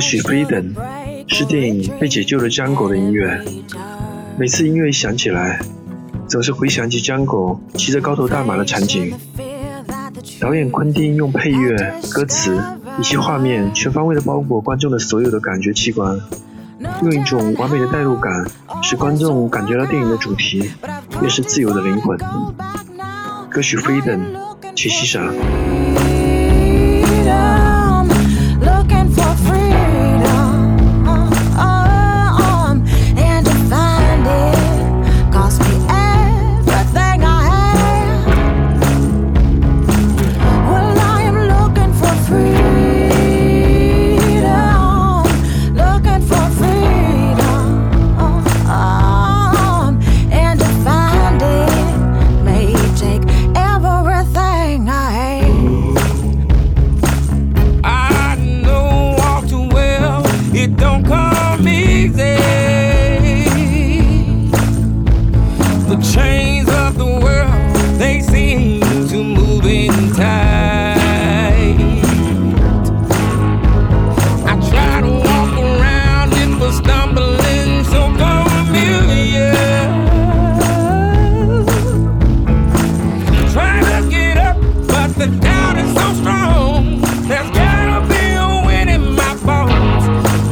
歌曲《Freedom》是电影《被解救的江狗》的音乐。每次音乐响起来，总是回想起江狗骑着高头大马的场景。导演昆汀用配乐、歌词以及画面全方位的包裹观众的所有的感觉器官，用一种完美的代入感，使观众感觉到电影的主题便是自由的灵魂。歌曲《Freedom》，请欣赏。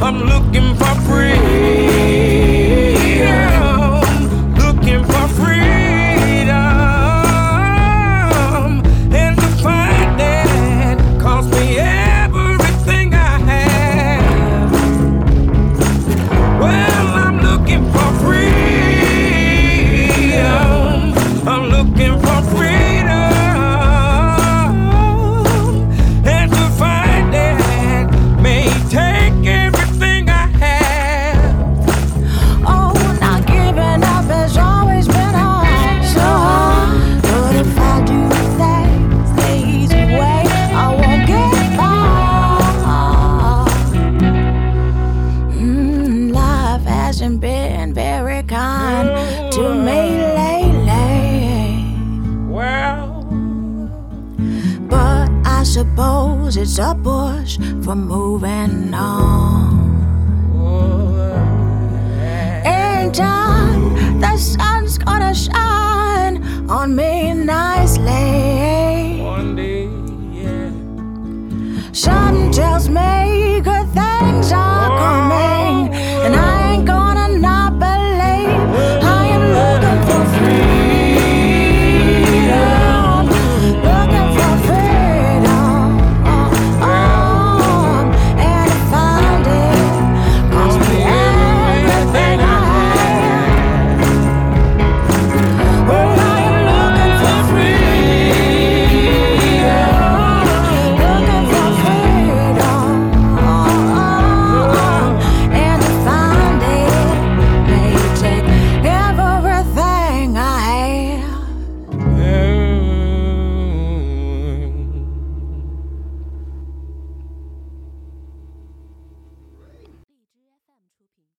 I'm looking for free. been very kind to me lately. Well, but I suppose it's a push for moving on.